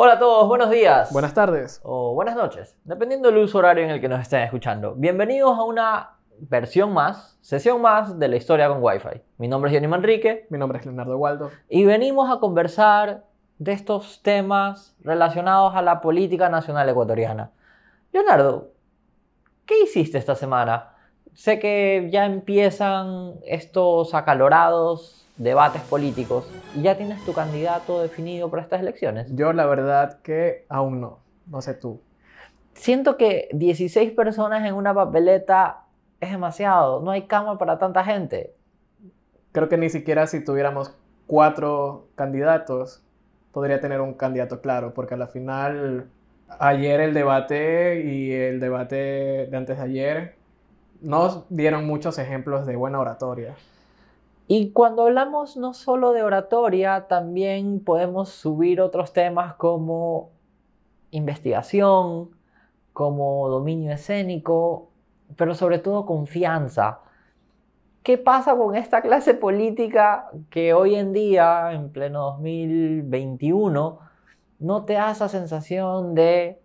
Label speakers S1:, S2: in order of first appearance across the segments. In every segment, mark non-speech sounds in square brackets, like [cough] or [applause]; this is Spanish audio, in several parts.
S1: Hola a todos, buenos días.
S2: Buenas tardes.
S1: O buenas noches, dependiendo del uso horario en el que nos estén escuchando. Bienvenidos a una versión más, sesión más de la historia con Wi-Fi. Mi nombre es Johnny Manrique.
S2: Mi nombre es Leonardo Waldo.
S1: Y venimos a conversar de estos temas relacionados a la política nacional ecuatoriana. Leonardo, ¿qué hiciste esta semana? Sé que ya empiezan estos acalorados debates políticos y ya tienes tu candidato definido para estas elecciones.
S2: Yo la verdad que aún no, no sé tú.
S1: Siento que 16 personas en una papeleta es demasiado, no hay cama para tanta gente.
S2: Creo que ni siquiera si tuviéramos cuatro candidatos podría tener un candidato claro, porque a la final ayer el debate y el debate de antes de ayer nos dieron muchos ejemplos de buena oratoria.
S1: Y cuando hablamos no solo de oratoria, también podemos subir otros temas como investigación, como dominio escénico, pero sobre todo confianza. ¿Qué pasa con esta clase política que hoy en día, en pleno 2021, no te da esa sensación de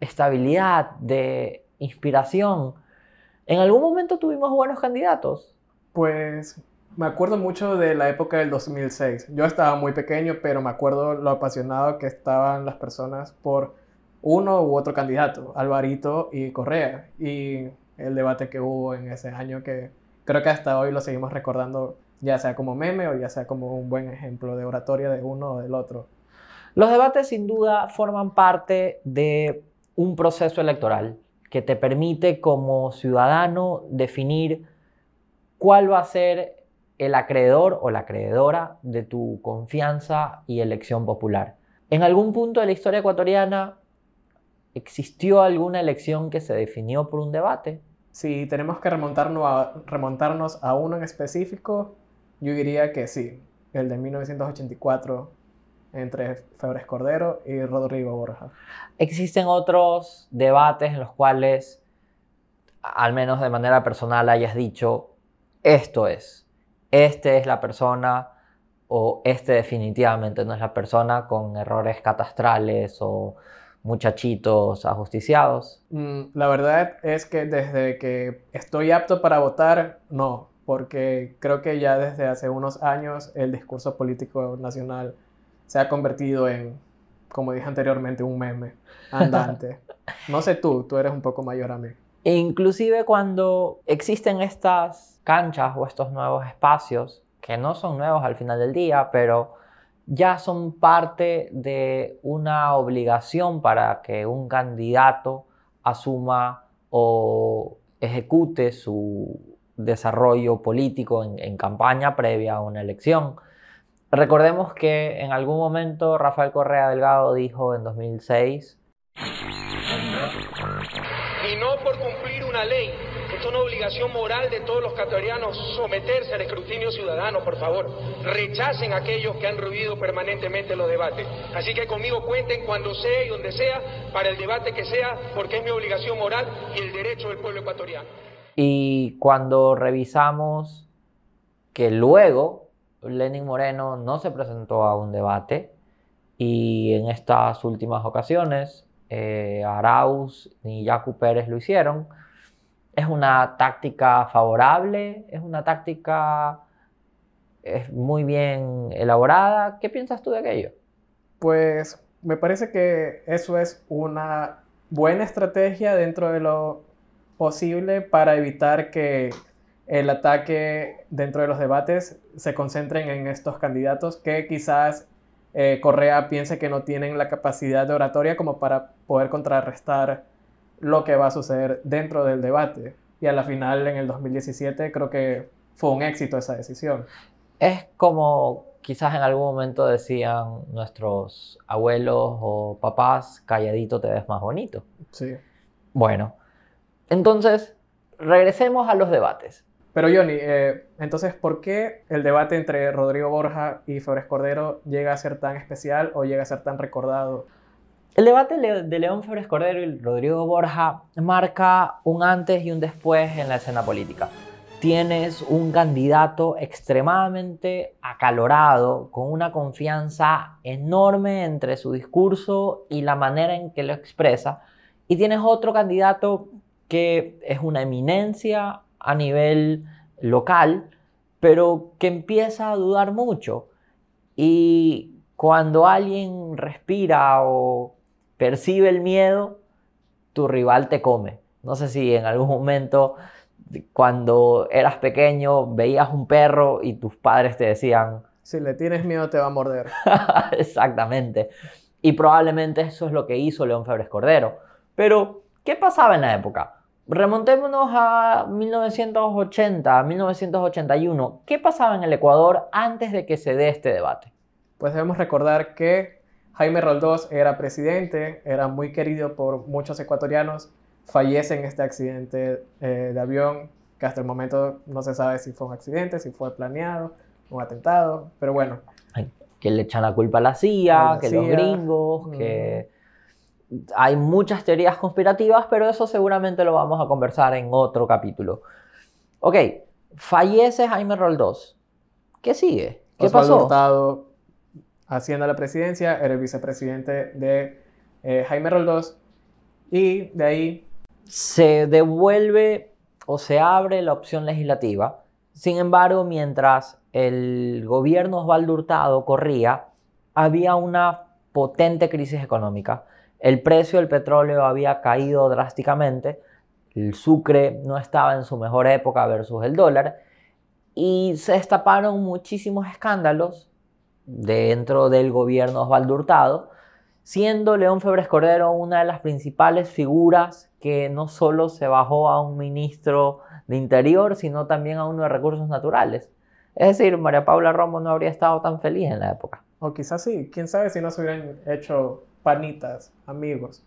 S1: estabilidad, de inspiración? En algún momento tuvimos buenos candidatos,
S2: pues me acuerdo mucho de la época del 2006. Yo estaba muy pequeño, pero me acuerdo lo apasionado que estaban las personas por uno u otro candidato, Alvarito y Correa, y el debate que hubo en ese año que creo que hasta hoy lo seguimos recordando, ya sea como meme o ya sea como un buen ejemplo de oratoria de uno o del otro.
S1: Los debates sin duda forman parte de un proceso electoral que te permite como ciudadano definir cuál va a ser el acreedor o la acreedora de tu confianza y elección popular. En algún punto de la historia ecuatoriana existió alguna elección que se definió por un debate.
S2: Si tenemos que remontarnos a, remontarnos a uno en específico, yo diría que sí, el de 1984 entre Febres Cordero y Rodrigo Borja.
S1: Existen otros debates en los cuales, al menos de manera personal, hayas dicho, esto es, este es la persona o este definitivamente no es la persona con errores catastrales o muchachitos ajusticiados?
S2: Mm, la verdad es que desde que estoy apto para votar, no, porque creo que ya desde hace unos años el discurso político nacional se ha convertido en, como dije anteriormente, un meme andante. [laughs] No sé tú, tú eres un poco mayor a mí.
S1: E inclusive cuando existen estas canchas o estos nuevos espacios, que no son nuevos al final del día, pero ya son parte de una obligación para que un candidato asuma o ejecute su desarrollo político en, en, campaña previa a una elección. Recordemos que en algún momento Rafael Correa Delgado dijo en 2006
S3: una ley. Es una obligación moral de todos los ecuatorianos someterse al escrutinio ciudadano, por favor. Rechacen a aquellos que han ruido permanentemente los debates. Así que conmigo cuenten cuando sea y donde sea, para el debate que sea, porque es mi obligación moral y el derecho del pueblo ecuatoriano.
S1: Y cuando revisamos que luego Lenin Moreno no se presentó a un debate y en estas últimas ocasiones eh, Arauz ni Yacu Pérez lo hicieron. Es una táctica favorable, es una táctica es muy bien elaborada. ¿Qué piensas tú de aquello?
S2: Pues me parece que eso es una buena estrategia dentro de lo posible para evitar que el ataque dentro de los debates se concentren en estos candidatos que quizás eh, Correa piense que no tienen la capacidad de oratoria como para poder contrarrestar lo que va a suceder dentro del debate. Y a la final, en el 2017, creo que fue un éxito esa decisión.
S1: Es como quizás en algún momento decían nuestros abuelos o papás, calladito te ves más bonito.
S2: Sí.
S1: Bueno, entonces, regresemos a los debates.
S2: Pero Johnny, eh, entonces, ¿por qué el debate entre Rodrigo Borja y Febres Cordero llega a ser tan especial o llega a ser tan recordado?
S1: El debate de León Febres Cordero y Rodrigo Borja marca un antes y un después en la escena política. tienes un candidato extremadamente acalorado, con una confianza enorme entre su discurso y la manera en que lo expresa, y tienes otro candidato que es una eminencia a nivel local, pero que empieza a dudar mucho. Y cuando alguien respira o percibe el miedo, tu rival te come. No sé si en algún momento cuando eras pequeño veías un perro y tus padres te decían...
S2: Si le tienes miedo te va a morder. [laughs]
S1: Exactamente. Y probablemente eso es lo que hizo León Febres Cordero. Pero, ¿qué pasaba en la época? Remontémonos a 1980, 1981. ¿Qué pasaba en el Ecuador antes de que se dé este debate?
S2: Pues debemos recordar que Jaime Roldós era presidente, era muy querido por muchos ecuatorianos, fallece en este accidente eh, de avión, que hasta el momento no se sabe si fue un accidente, si fue planeado, un atentado, pero bueno.
S1: que le echan la culpa a la CIA, que los gringos, que hay muchas teorías conspirativas, pero eso seguramente lo vamos a conversar en otro capítulo. Ok, fallece Jaime Roldós. ¿Qué sigue? ¿Qué
S2: Osvaldo pasó? Haciendo la presidencia, era el vicepresidente de eh, Jaime Roldós y de ahí
S1: se devuelve o se abre la opción legislativa. Sin embargo, mientras el gobierno Osvaldo Hurtado corría, había una potente crisis económica. El precio del petróleo había caído drásticamente, el sucre no estaba en su mejor época versus el dólar, y se destaparon muchísimos escándalos dentro del gobierno Osvaldo Hurtado, siendo León Febres Cordero una de las principales figuras que no solo se bajó a un ministro de Interior, sino también a uno de Recursos Naturales. Es decir, María Paula Romo no habría estado tan feliz en la época.
S2: O quizás sí, quién sabe si no se hubieran hecho panitas, amigos.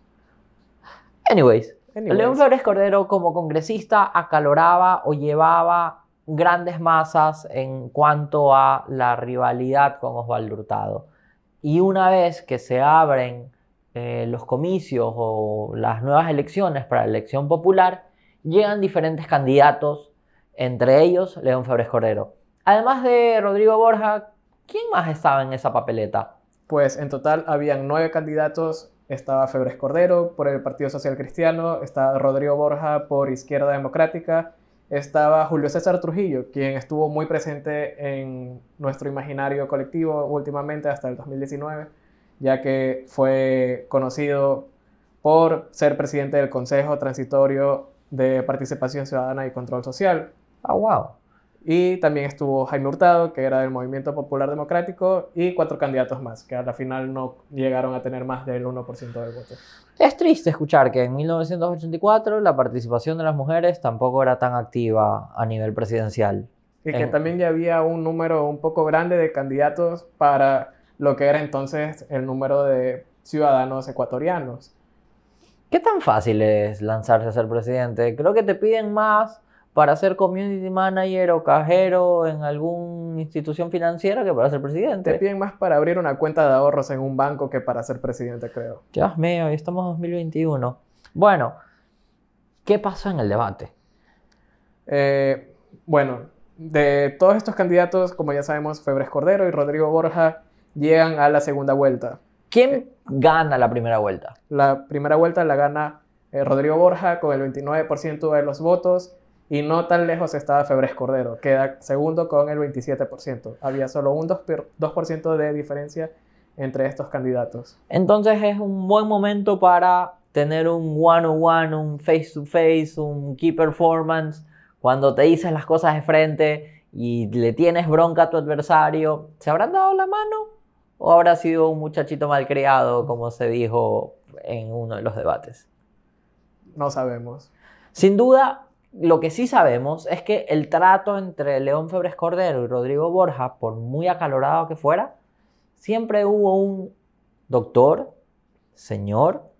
S1: Anyways, León Febres Cordero como congresista acaloraba o llevaba grandes masas en cuanto a la rivalidad con Osvaldo Hurtado. Y una vez que se abren eh, los comicios o las nuevas elecciones para la elección popular, llegan diferentes candidatos, entre ellos León Febres Cordero. Además de Rodrigo Borja, ¿quién más estaba en esa papeleta?
S2: Pues en total habían nueve candidatos. Estaba Febres Cordero por el Partido Social Cristiano, estaba Rodrigo Borja por Izquierda Democrática, estaba Julio César Trujillo, quien estuvo muy presente en nuestro imaginario colectivo últimamente hasta el 2019, ya que fue conocido por ser presidente del Consejo Transitorio de Participación Ciudadana y Control Social.
S1: Ah, wow.
S2: Y también estuvo Jaime Hurtado, que era del Movimiento Popular Democrático, y cuatro candidatos más, que a la final no llegaron a tener más del 1% del voto.
S1: Es triste escuchar que en 1984 la participación de las mujeres tampoco era tan activa a nivel presidencial.
S2: Y que también ya había un número un poco grande de candidatos para lo que era entonces el número de ciudadanos ecuatorianos.
S1: ¿Qué tan fácil es lanzarse a ser presidente? Creo que te piden más para ser community manager o cajero en alguna institución financiera que para ser presidente.
S2: Te piden más para abrir una cuenta de ahorros en un banco que para ser presidente, creo.
S1: Dios mío, y estamos en 2021. Bueno, ¿qué pasó en el debate?
S2: Eh, bueno, de todos estos candidatos, como ya sabemos, Febres Cordero y Rodrigo Borja llegan a la segunda vuelta.
S1: ¿Quién eh, gana la primera vuelta?
S2: La primera vuelta la gana eh, Rodrigo Borja con el 29% de los votos y no tan lejos estaba Febres Cordero, queda segundo con el 27%. Había solo un 2%, de diferencia entre estos candidatos.
S1: Entonces es un buen momento para tener un one-on-one, un face-to-face, un key performance, cuando te dices las cosas de frente y le tienes bronca a tu adversario. ¿Se habrán dado la mano? ¿O habrá sido un muchachito malcriado, como se dijo en uno de los debates?
S2: No sabemos.
S1: Sin duda, lo que sí sabemos es que el trato entre León Febres Cordero y Rodrigo Borja, por muy acalorado que fuera, siempre hubo un doctor, señor,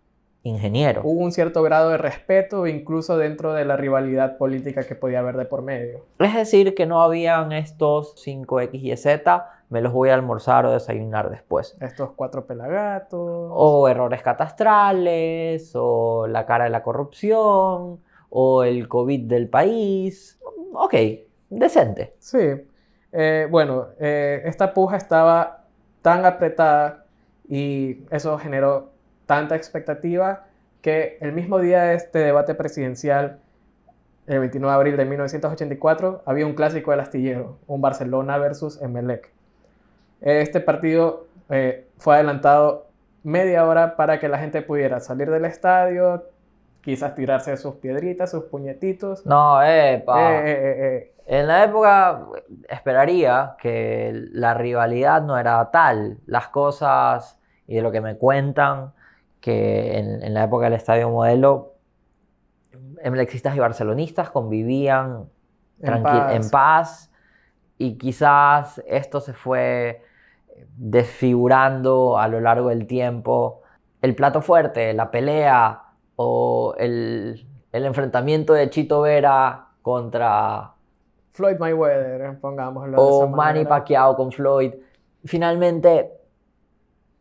S1: ingeniero.
S2: Hubo un cierto grado de respeto incluso dentro de la rivalidad política que podía haber de por medio.
S1: Es decir, que no habían estos 5X y Z, me los voy a almorzar o desayunar después.
S2: Estos cuatro pelagatos.
S1: O errores catastrales, o la cara de la corrupción o el COVID del país. ok, decente.
S2: Sí. Eh, bueno, eh, esta puja estaba tan apretada y eso generó tanta expectativa que el mismo día de este debate presidencial, el 29 de abril de 1984, había un clásico del astillero, un Barcelona versus Emelec. Este partido eh, fue adelantado media hora para que la gente pudiera salir del estadio, quizás tirarse sus piedritas, sus puñetitos.
S1: No, epa.
S2: Eh, eh, eh,
S1: En la época esperaría que la rivalidad no era tal. Las cosas y de lo que me cuentan, que en, en la época del Estadio Modelo, emlexistas y barcelonistas convivían
S2: En paz.
S1: en paz y quizás esto se fue desfigurando a lo largo del tiempo. El plato fuerte, la pelea o el, el enfrentamiento de Chito Vera contra
S2: Floyd Mayweather, pongámoslo. de
S1: o
S2: esa
S1: Manny. Pacquiao con Floyd, finalmente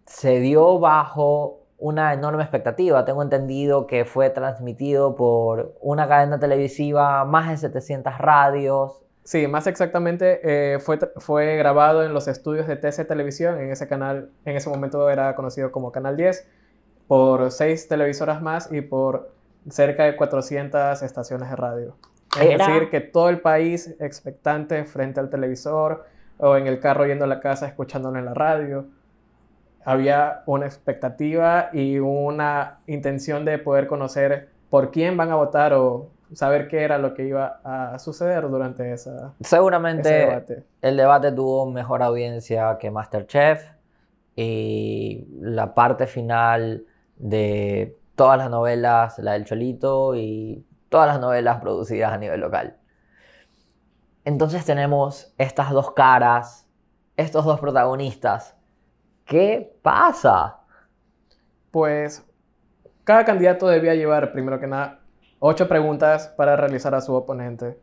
S1: se dio bajo una enorme expectativa. Tengo entendido que fue transmitido por una cadena televisiva, más de 700 radios.
S2: Sí, más exactamente, eh, fue, fue grabado en los estudios de TC Televisión, en ese canal, en ese momento era conocido como Canal 10, por seis televisoras más y por cerca de 400 estaciones de radio. Es
S1: Era-
S2: decir, que todo el país expectante frente al televisor o en el carro yendo a la casa escuchándolo en la radio. Había una expectativa y una intención de poder conocer por quién van a votar o saber qué era lo que iba a suceder durante esa, ese
S1: Seguramente
S2: debate.
S1: el debate tuvo mejor audiencia que Masterchef y la parte final de todas las novelas, la del Cholito y todas las novelas producidas a nivel local. Entonces tenemos estas dos caras, estos dos protagonistas. ¿Qué pasa?
S2: Pues cada candidato debía llevar, primero que nada, ocho preguntas para realizar a su oponente.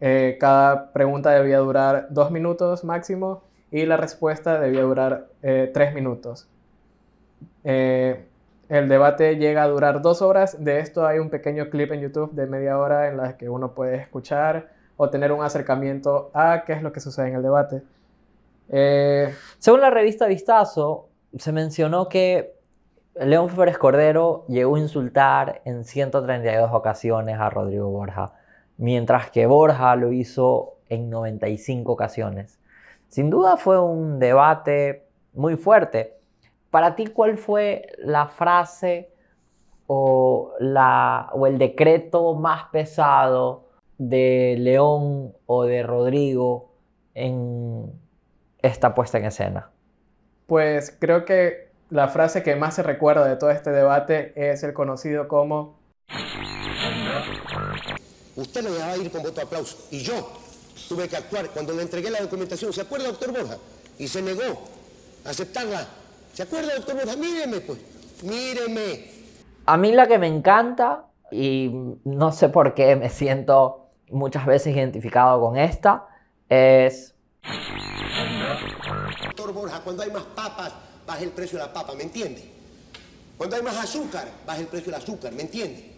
S2: Eh, cada pregunta debía durar dos minutos máximo y la respuesta debía durar eh, tres minutos. Eh, el debate llega a durar dos horas. De esto hay un pequeño clip en YouTube de media hora en la que uno puede escuchar o tener un acercamiento a qué es lo que sucede en el debate. Eh,
S1: Según la revista Vistazo, se mencionó que León Febres Cordero llegó a insultar en 132 ocasiones a Rodrigo Borja, mientras que Borja lo hizo en 95 ocasiones. Sin duda fue un debate muy fuerte. Para ti, ¿cuál fue la frase o, la, o el decreto más pesado de León o de Rodrigo en esta puesta en escena?
S2: Pues creo que la frase que más se recuerda de todo este debate es el conocido como
S4: Usted lo dejaba ir con voto de aplauso. Y yo tuve que actuar cuando le entregué la documentación. ¿Se acuerda, doctor Borja? Y se negó a aceptarla. ¿Se acuerda, doctor Borja? Míreme, pues. Míreme.
S1: A mí la que me encanta, y no sé por qué me siento muchas veces identificado con esta, es
S4: Doctor Borja, cuando hay más papas, baja el precio de la papa, ¿me entiende? Cuando hay más azúcar, baja el precio del azúcar, ¿me entiende?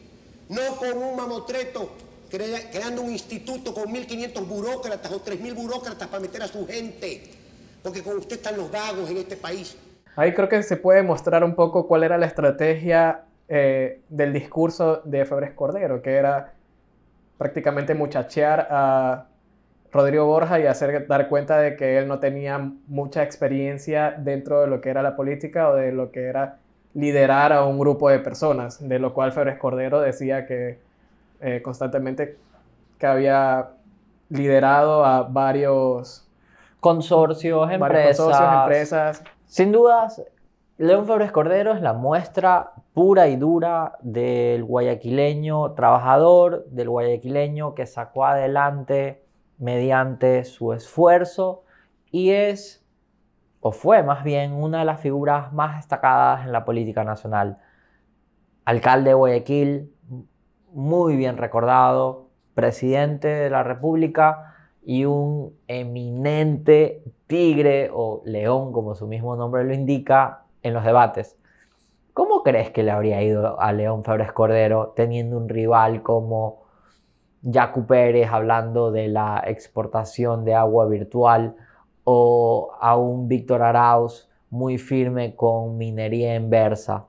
S4: No con un mamotreto crea- creando un instituto con 1.500 burócratas o 3.000 burócratas para meter a su gente. Porque con usted están los vagos en este país.
S2: Ahí creo que se puede mostrar un poco cuál era la estrategia eh, del discurso de Febres Cordero, que era prácticamente muchachear a Rodrigo Borja y hacer dar cuenta de que él no tenía mucha experiencia dentro de lo que era la política o de lo que era liderar a un grupo de personas, de lo cual Febres Cordero decía que eh, constantemente que había liderado a varios,
S1: consorcios,
S2: varios
S1: empresas.
S2: consorcios, empresas,
S1: Sin dudas, León Febres Cordero es la muestra pura y dura del guayaquileño trabajador, del guayaquileño que sacó adelante mediante su esfuerzo y es, o fue más bien, una de las figuras más destacadas en la política nacional. Alcalde de Guayaquil, muy bien recordado, presidente de la República y un eminente tigre o león, como su mismo nombre lo indica, en los debates. ¿Cómo crees que le habría ido a León Febres Cordero teniendo un rival como Yacu Pérez hablando de la exportación de agua virtual o a un Víctor Arauz muy firme con minería inversa.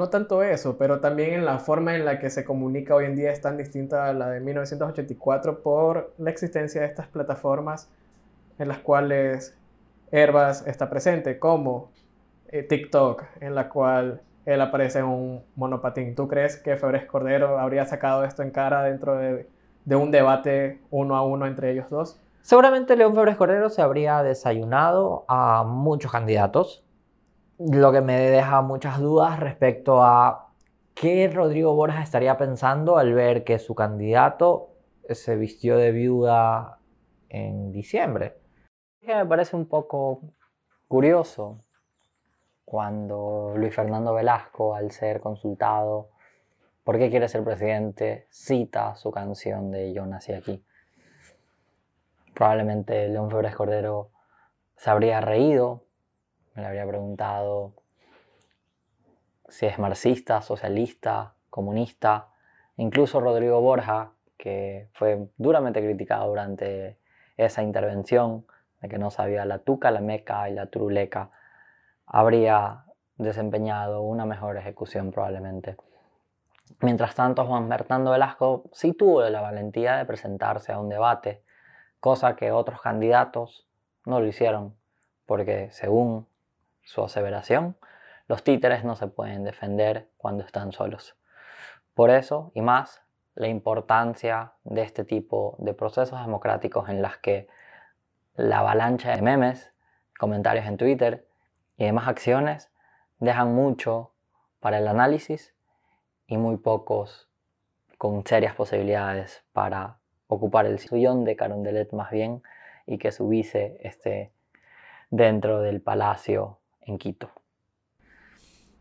S2: No tanto eso, pero también en la forma en la que se comunica hoy en día es tan distinta a la de 1984 por la existencia de estas plataformas en las cuales Herbas está presente, como eh, TikTok, en la cual él aparece en un monopatín. ¿Tú crees que Febres Cordero habría sacado esto en cara dentro de, un debate uno a uno entre ellos dos?
S1: Seguramente León Febres Cordero se habría desayunado a muchos candidatos, lo que me deja muchas dudas respecto a qué Rodrigo Borja estaría pensando al ver que su candidato se vistió de viuda en diciembre. Me parece un poco curioso cuando Luis Fernando Velasco, al ser consultado por qué quiere ser presidente, cita su canción de Yo nací aquí. Probablemente León Febres Cordero se habría reído, le habría preguntado si es marxista, socialista, comunista, incluso Rodrigo Borja, que fue duramente criticado durante esa intervención, de que no sabía la tuca, la meca y la truleca habría desempeñado una mejor ejecución probablemente. Mientras tanto, Juan Bernardo Velasco sí tuvo la valentía de presentarse a un debate, cosa que otros candidatos no lo hicieron, porque según su aseveración, los títeres no se pueden defender cuando están solos. Por eso, y más, la importancia de este tipo de procesos democráticos en las que la avalancha de memes, comentarios en Twitter y demás acciones dejan mucho para el análisis y muy pocos con serias posibilidades para ocupar el sillón de Carondelet más bien y que su vice esté dentro del palacio en Quito.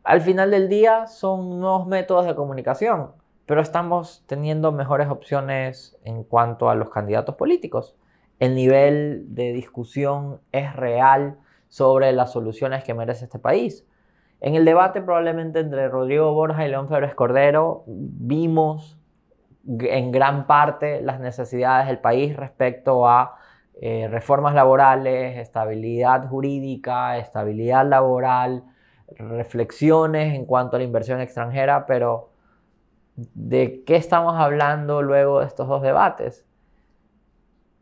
S1: Al final del día son nuevos métodos de comunicación, pero estamos teniendo mejores opciones en cuanto a los candidatos políticos. El nivel de discusión es real sobre las soluciones que merece este país. En el debate probablemente entre Rodrigo Borja y León Febres Cordero vimos en gran parte las necesidades del país respecto a eh, reformas laborales, estabilidad jurídica, estabilidad laboral, reflexiones en cuanto a la inversión extranjera, pero ¿de qué estamos hablando luego de estos dos debates?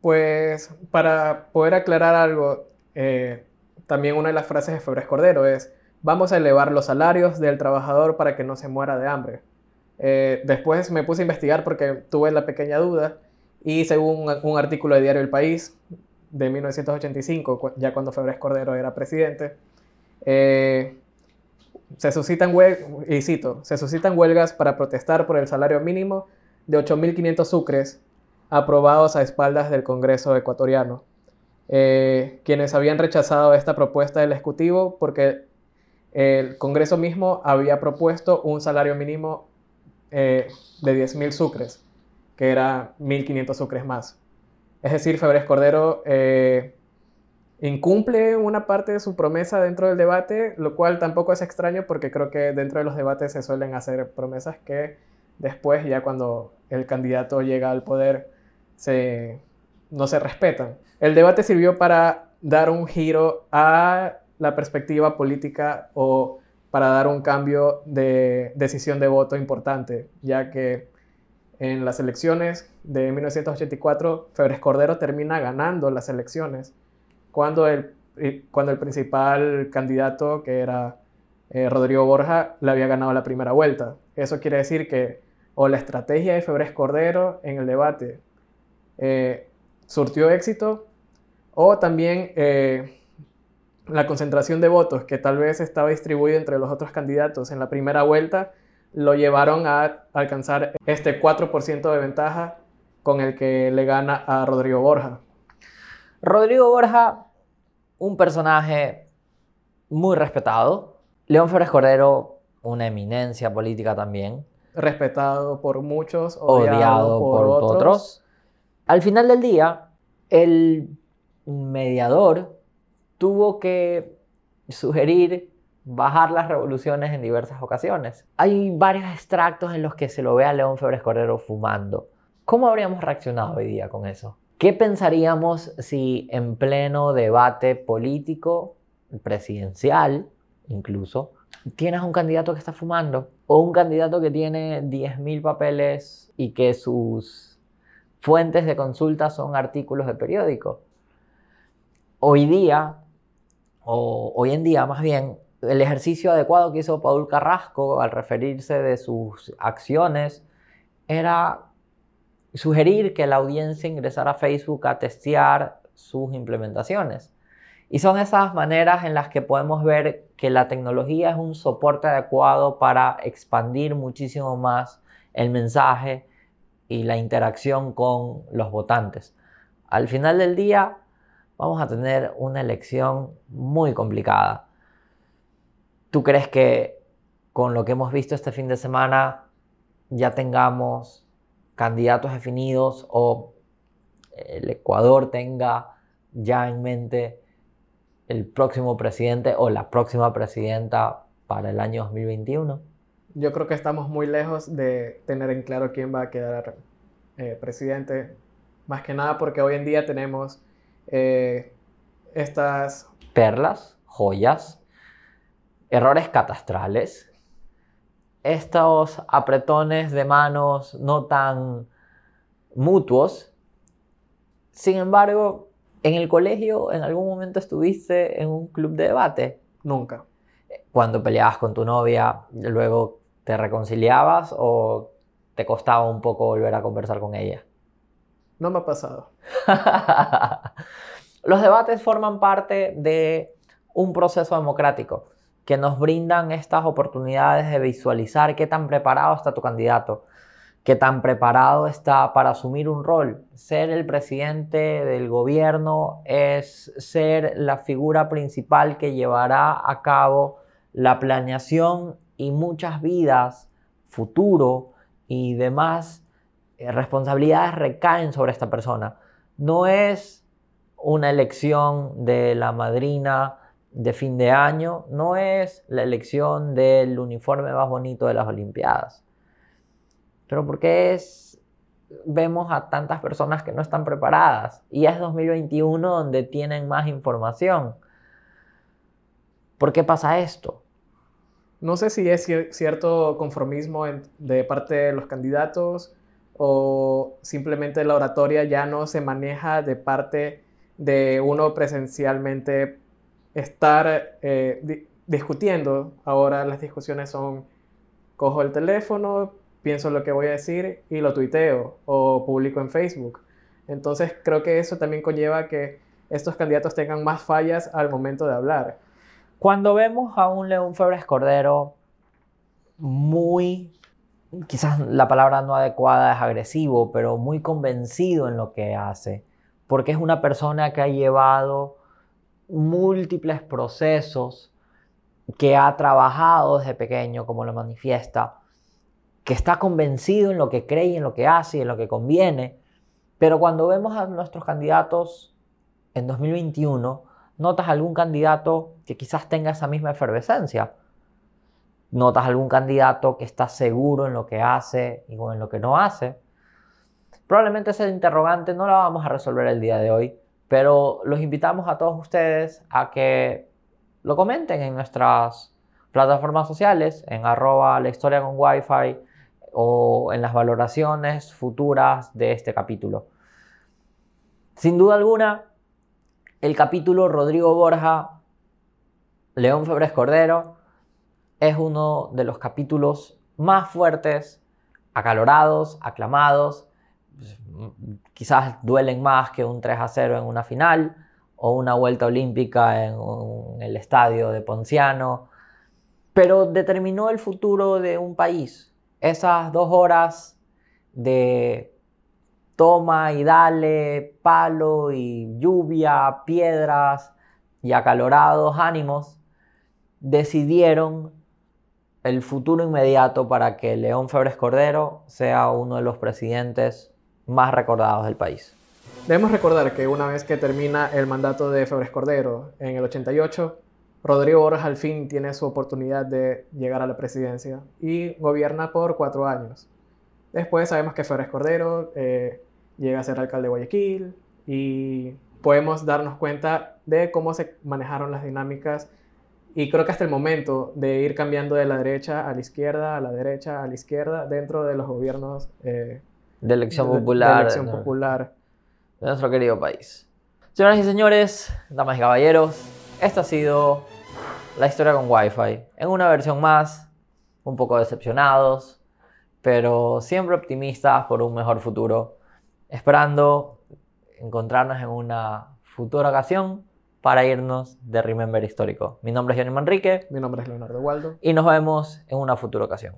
S2: Pues para poder aclarar algo, eh, también una de las frases de Febres Cordero es, vamos a elevar los salarios del trabajador para que no se muera de hambre. Eh, después me puse a investigar porque tuve la pequeña duda y según un, artículo de Diario El País de 1985, ya cuando Febres Cordero era presidente, eh, se suscitan, y se suscitan huelgas para protestar por el salario mínimo de 8.500 sucres aprobados a espaldas del Congreso ecuatoriano. Eh, quienes habían rechazado esta propuesta del Ejecutivo porque el Congreso mismo había propuesto un salario mínimo eh, de 10.000 sucres, que era 1.500 sucres más. Es decir, Febres Cordero eh, incumple una parte de su promesa dentro del debate, lo cual tampoco es extraño porque creo que dentro de los debates se suelen hacer promesas que después, ya cuando el candidato llega al poder, se, no se respetan. El debate sirvió para dar un giro a la perspectiva política o para dar un cambio de decisión de voto importante, ya que en las elecciones de 1984, Febres Cordero termina ganando las elecciones, cuando el, cuando el principal candidato, que era eh, Rodrigo Borja, le había ganado la primera vuelta. Eso quiere decir que o la estrategia de Febres Cordero en el debate eh, surtió éxito o también eh, la concentración de votos que tal vez estaba distribuido entre los otros candidatos en la primera vuelta lo llevaron a alcanzar este 4% de ventaja con el que le gana a Rodrigo Borja.
S1: Rodrigo Borja, un personaje muy respetado. León Flores Cordero, una eminencia política también.
S2: Respetado por muchos,
S1: odiado, por, otros. Al final del día, el mediador tuvo que sugerir bajar las revoluciones en diversas ocasiones. Hay varios extractos en los que se lo ve a León Febres Cordero fumando. ¿Cómo habríamos reaccionado hoy día con eso? ¿Qué pensaríamos si en pleno debate político, presidencial incluso, tienes un candidato que está fumando o un candidato que tiene 10.000 papeles y que sus fuentes de consulta son artículos de periódico? Hoy día, o hoy en día más bien, el ejercicio adecuado que hizo Paul Carrasco al referirse de sus acciones era sugerir que la audiencia ingresara a Facebook a testear sus implementaciones. Y son esas maneras en las que podemos ver que la tecnología es un soporte adecuado para expandir muchísimo más el mensaje y la interacción con los votantes. Al final del día vamos a tener una elección muy complicada ¿Tú crees que con lo que hemos visto este fin de semana ya tengamos candidatos definidos o el Ecuador tenga ya en mente el próximo presidente o la próxima presidenta para el año 2021?
S2: Yo creo que estamos muy lejos de tener en claro quién va a quedar eh, presidente, más que nada porque hoy en día tenemos eh, estas...
S1: Perlas, joyas, errores catastrales, estos apretones de manos no tan mutuos. Sin embargo, en el colegio, ¿en algún momento estuviste en un club de debate?
S2: Nunca.
S1: Cuando peleabas con tu novia, luego te reconciliabas o te costaba un poco volver a conversar con ella?
S2: No me ha pasado. [laughs]
S1: Los debates forman parte de un proceso democrático que nos brindan estas oportunidades de visualizar qué tan preparado está tu candidato, qué tan preparado está para asumir un rol. Ser el presidente del gobierno es ser la figura principal que llevará a cabo la planeación y muchas vidas, futuro y demás eh, responsabilidades recaen sobre esta persona. No es una elección de la madrina de fin de año no es la elección del uniforme más bonito de las Olimpiadas. Pero porque es vemos a tantas personas que no están preparadas y es 2021 donde tienen más información. ¿Por qué pasa esto?
S2: No sé si es cierto conformismo de parte de los candidatos o simplemente la oratoria ya no se maneja de parte de uno presencialmente estar eh, discutiendo. Ahora las discusiones son, cojo el teléfono, pienso lo que voy a decir y lo tuiteo o publico en Facebook. Entonces creo que eso también conlleva que estos candidatos tengan más fallas al momento de hablar.
S1: Cuando vemos a un León Febres Cordero muy, quizás la palabra no adecuada es agresivo, pero muy convencido en lo que hace, porque es una persona que ha llevado múltiples procesos que ha trabajado desde pequeño, como lo manifiesta, que está convencido en lo que cree en lo que hace y en lo que conviene, pero cuando vemos a nuestros candidatos en 2021, notas algún candidato que quizás tenga esa misma efervescencia. Notas algún candidato que está seguro en lo que hace y en lo que no hace. Probablemente ese interrogante no lo vamos a resolver el día de hoy, pero los invitamos a todos ustedes a que lo comenten en nuestras plataformas sociales, en arroba la historia con wifi o en las valoraciones futuras de este capítulo. Sin duda alguna, el capítulo Rodrigo Borja, León Febres Cordero, es uno de los capítulos más fuertes, acalorados, aclamados quizás duelen más que un 3 a 0 en una final o una vuelta olímpica en, el estadio de Ponciano, pero determinó el futuro de un país. Esas dos horas de toma y dale, palo y lluvia, piedras y acalorados ánimos, decidieron el futuro inmediato para que León Febres Cordero sea uno de los presidentes más recordados del país.
S2: Debemos recordar que una vez que termina el mandato de Febres Cordero en el 88, Rodrigo Borges al fin tiene su oportunidad de llegar a la presidencia y gobierna por cuatro años. Después sabemos que Flores Cordero eh, llega a ser alcalde de Guayaquil y podemos darnos cuenta de cómo se manejaron las dinámicas y creo que hasta el momento de ir cambiando de la derecha a la izquierda, a la derecha, a la izquierda, dentro de los gobiernos
S1: eh, de elección popular.
S2: de elección popular.
S1: de nuestro querido país. Señoras y señores, damas y caballeros, esta ha sido la historia con Wi-Fi. En una versión más, un poco decepcionados, pero siempre optimistas por un mejor futuro, esperando encontrarnos en una futura ocasión para irnos de Remember Histórico. Mi nombre es Johnny Manrique
S2: Mi nombre es Leonardo Waldo.
S1: y nos vemos en una futura ocasión.